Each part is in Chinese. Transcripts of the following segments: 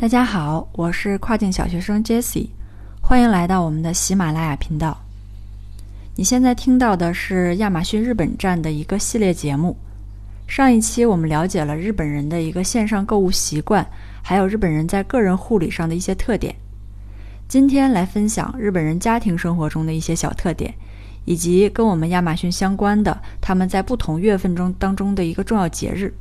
大家好，我是跨境小学生 Jessie，欢迎来到我们的喜马拉雅频道。你现在听到的是亚马逊日本站的一个系列节目。上一期我们了解了日本人的一个线上购物习惯，还有日本人在个人护理上的一些特点。今天来分享日本人家庭生活中的一些小特点，以及跟我们亚马逊相关的他们在不同月份中当中的一个重要节日。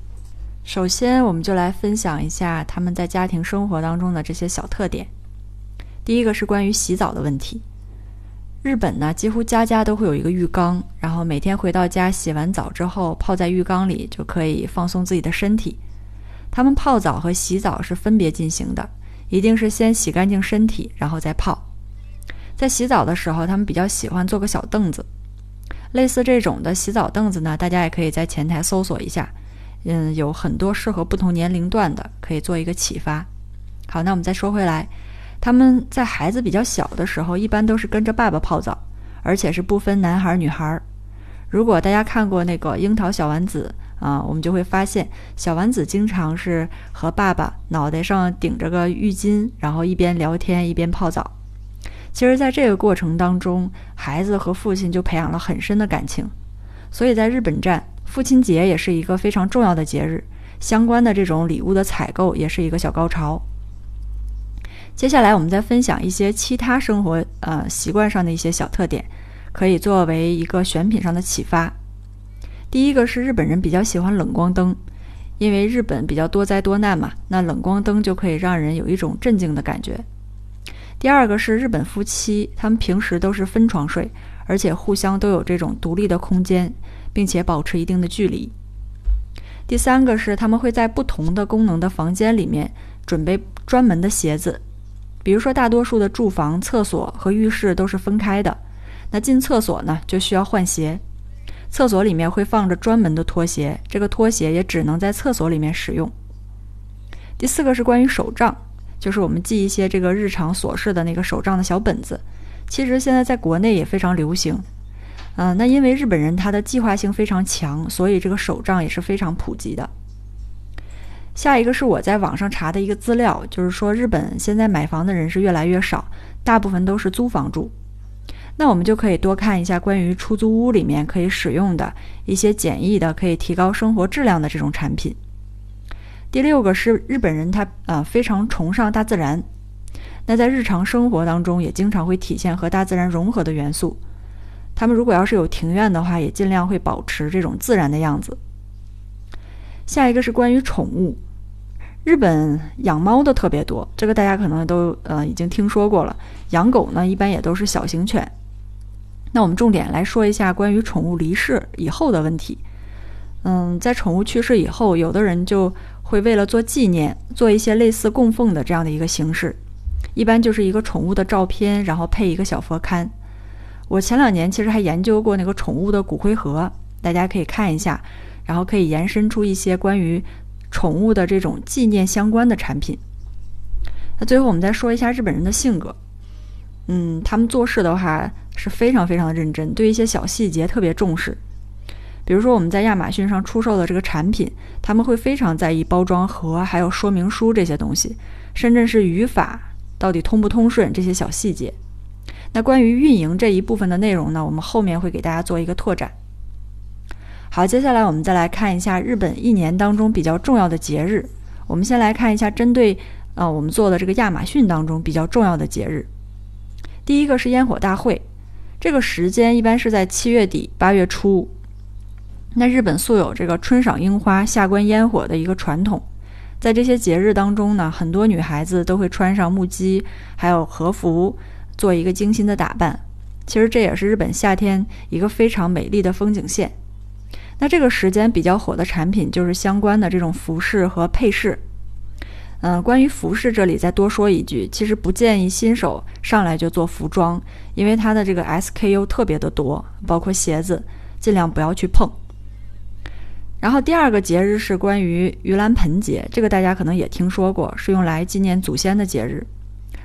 首先，我们就来分享一下他们在家庭生活当中的这些小特点。第一个是关于洗澡的问题。日本呢，几乎家家都会有一个浴缸，然后每天回到家洗完澡之后，泡在浴缸里就可以放松自己的身体。他们泡澡和洗澡是分别进行的，一定是先洗干净身体，然后再泡。在洗澡的时候，他们比较喜欢坐个小凳子，类似这种的洗澡凳子呢，大家也可以在前台搜索一下。嗯，有很多适合不同年龄段的，可以做一个启发。好，那我们再说回来，他们在孩子比较小的时候，一般都是跟着爸爸泡澡，而且是不分男孩女孩。如果大家看过那个《樱桃小丸子》啊，我们就会发现，小丸子经常是和爸爸脑袋上顶着个浴巾，然后一边聊天一边泡澡。其实，在这个过程当中，孩子和父亲就培养了很深的感情。所以在日本站。父亲节也是一个非常重要的节日，相关的这种礼物的采购也是一个小高潮。接下来我们再分享一些其他生活呃习惯上的一些小特点，可以作为一个选品上的启发。第一个是日本人比较喜欢冷光灯，因为日本比较多灾多难嘛，那冷光灯就可以让人有一种镇静的感觉。第二个是日本夫妻，他们平时都是分床睡，而且互相都有这种独立的空间。并且保持一定的距离。第三个是他们会在不同的功能的房间里面准备专门的鞋子，比如说大多数的住房、厕所和浴室都是分开的。那进厕所呢就需要换鞋，厕所里面会放着专门的拖鞋，这个拖鞋也只能在厕所里面使用。第四个是关于手账，就是我们记一些这个日常琐事的那个手账的小本子，其实现在在国内也非常流行。嗯，那因为日本人他的计划性非常强，所以这个手账也是非常普及的。下一个是我在网上查的一个资料，就是说日本现在买房的人是越来越少，大部分都是租房住。那我们就可以多看一下关于出租屋里面可以使用的一些简易的、可以提高生活质量的这种产品。第六个是日本人他呃非常崇尚大自然，那在日常生活当中也经常会体现和大自然融合的元素。他们如果要是有庭院的话，也尽量会保持这种自然的样子。下一个是关于宠物，日本养猫的特别多，这个大家可能都呃已经听说过了。养狗呢，一般也都是小型犬。那我们重点来说一下关于宠物离世以后的问题。嗯，在宠物去世以后，有的人就会为了做纪念，做一些类似供奉的这样的一个形式，一般就是一个宠物的照片，然后配一个小佛龛。我前两年其实还研究过那个宠物的骨灰盒，大家可以看一下，然后可以延伸出一些关于宠物的这种纪念相关的产品。那最后我们再说一下日本人的性格，嗯，他们做事的话是非常非常的认真，对一些小细节特别重视。比如说我们在亚马逊上出售的这个产品，他们会非常在意包装盒还有说明书这些东西，甚至是语法到底通不通顺这些小细节。那关于运营这一部分的内容呢，我们后面会给大家做一个拓展。好，接下来我们再来看一下日本一年当中比较重要的节日。我们先来看一下针对呃我们做的这个亚马逊当中比较重要的节日。第一个是烟火大会，这个时间一般是在七月底八月初。那日本素有这个春赏樱花、夏观烟火的一个传统，在这些节日当中呢，很多女孩子都会穿上木屐，还有和服。做一个精心的打扮，其实这也是日本夏天一个非常美丽的风景线。那这个时间比较火的产品就是相关的这种服饰和配饰。嗯，关于服饰这里再多说一句，其实不建议新手上来就做服装，因为它的这个 SKU 特别的多，包括鞋子，尽量不要去碰。然后第二个节日是关于盂兰盆节，这个大家可能也听说过，是用来纪念祖先的节日。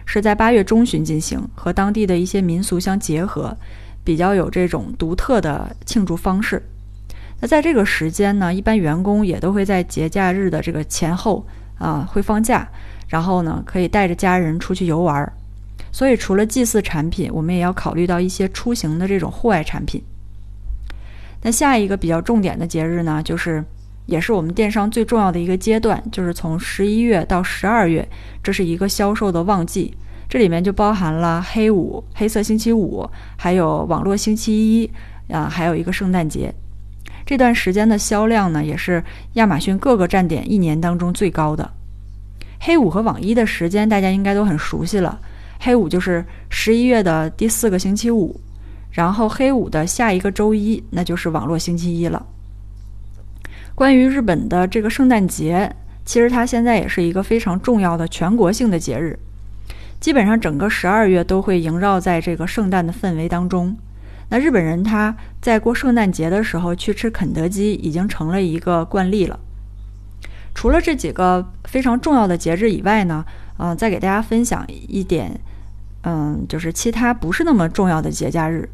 是在八月中旬进行，和当地的一些民俗相结合，比较有这种独特的庆祝方式。那在这个时间呢，一般员工也都会在节假日的这个前后啊会放假，然后呢可以带着家人出去游玩。所以除了祭祀产品，我们也要考虑到一些出行的这种户外产品。那下一个比较重点的节日呢，就是也是我们电商最重要的一个阶段，就是从十一月到十二月，这是一个销售的旺季。这里面就包含了黑五、黑色星期五，还有网络星期一啊，还有一个圣诞节。这段时间的销量呢，也是亚马逊各个站点一年当中最高的。黑五和网一的时间大家应该都很熟悉了。黑五就是十一月的第四个星期五，然后黑五的下一个周一，那就是网络星期一了。关于日本的这个圣诞节，其实它现在也是一个非常重要的全国性的节日。基本上整个十二月都会萦绕在这个圣诞的氛围当中。那日本人他在过圣诞节的时候去吃肯德基，已经成了一个惯例了。除了这几个非常重要的节日以外呢，嗯，再给大家分享一点，嗯，就是其他不是那么重要的节假日。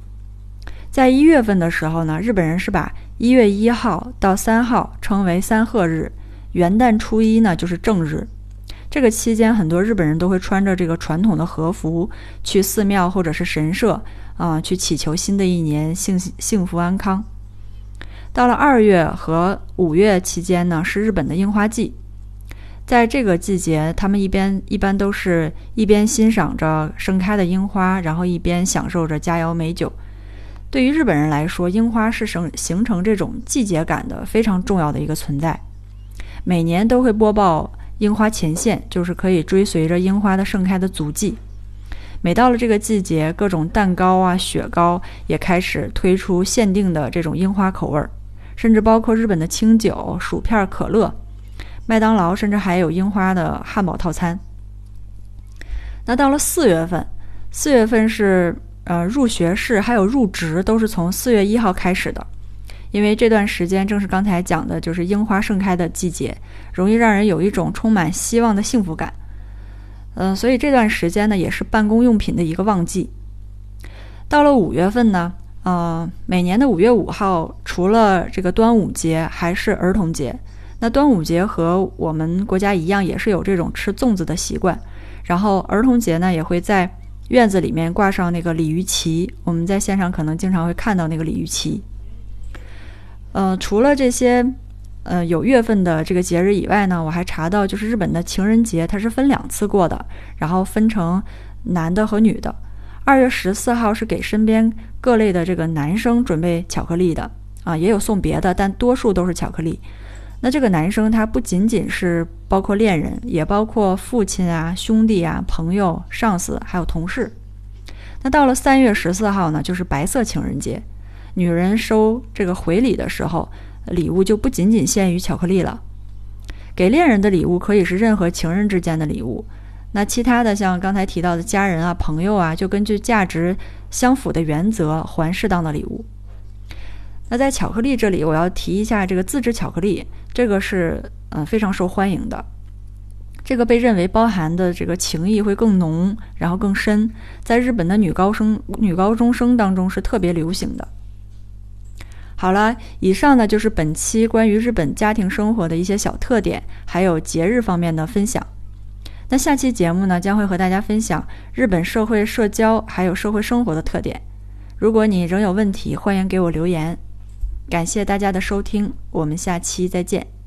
在一月份的时候呢，日本人是把一月一号到三号称为三贺日，元旦初一呢就是正日。这个期间，很多日本人都会穿着这个传统的和服去寺庙或者是神社啊，去祈求新的一年幸幸福安康。到了二月和五月期间呢，是日本的樱花季。在这个季节，他们一边一般都是一边欣赏着盛开的樱花，然后一边享受着佳肴美酒。对于日本人来说，樱花是形形成这种季节感的非常重要的一个存在。每年都会播报。樱花前线就是可以追随着樱花的盛开的足迹。每到了这个季节，各种蛋糕啊、雪糕也开始推出限定的这种樱花口味儿，甚至包括日本的清酒、薯片、可乐，麦当劳甚至还有樱花的汉堡套餐。那到了四月份，四月份是呃入学式还有入职都是从四月一号开始的。因为这段时间正是刚才讲的，就是樱花盛开的季节，容易让人有一种充满希望的幸福感。嗯，所以这段时间呢，也是办公用品的一个旺季。到了五月份呢，呃，每年的五月五号，除了这个端午节，还是儿童节。那端午节和我们国家一样，也是有这种吃粽子的习惯。然后儿童节呢，也会在院子里面挂上那个鲤鱼旗。我们在线上可能经常会看到那个鲤鱼旗。呃，除了这些，呃，有月份的这个节日以外呢，我还查到，就是日本的情人节，它是分两次过的，然后分成男的和女的。二月十四号是给身边各类的这个男生准备巧克力的，啊，也有送别的，但多数都是巧克力。那这个男生他不仅仅是包括恋人，也包括父亲啊、兄弟啊、朋友、上司，还有同事。那到了三月十四号呢，就是白色情人节。女人收这个回礼的时候，礼物就不仅仅限于巧克力了。给恋人的礼物可以是任何情人之间的礼物，那其他的像刚才提到的家人啊、朋友啊，就根据价值相符的原则还适当的礼物。那在巧克力这里，我要提一下这个自制巧克力，这个是嗯非常受欢迎的。这个被认为包含的这个情谊会更浓，然后更深，在日本的女高生、女高中生当中是特别流行的。好了，以上呢就是本期关于日本家庭生活的一些小特点，还有节日方面的分享。那下期节目呢，将会和大家分享日本社会社交还有社会生活的特点。如果你仍有问题，欢迎给我留言。感谢大家的收听，我们下期再见。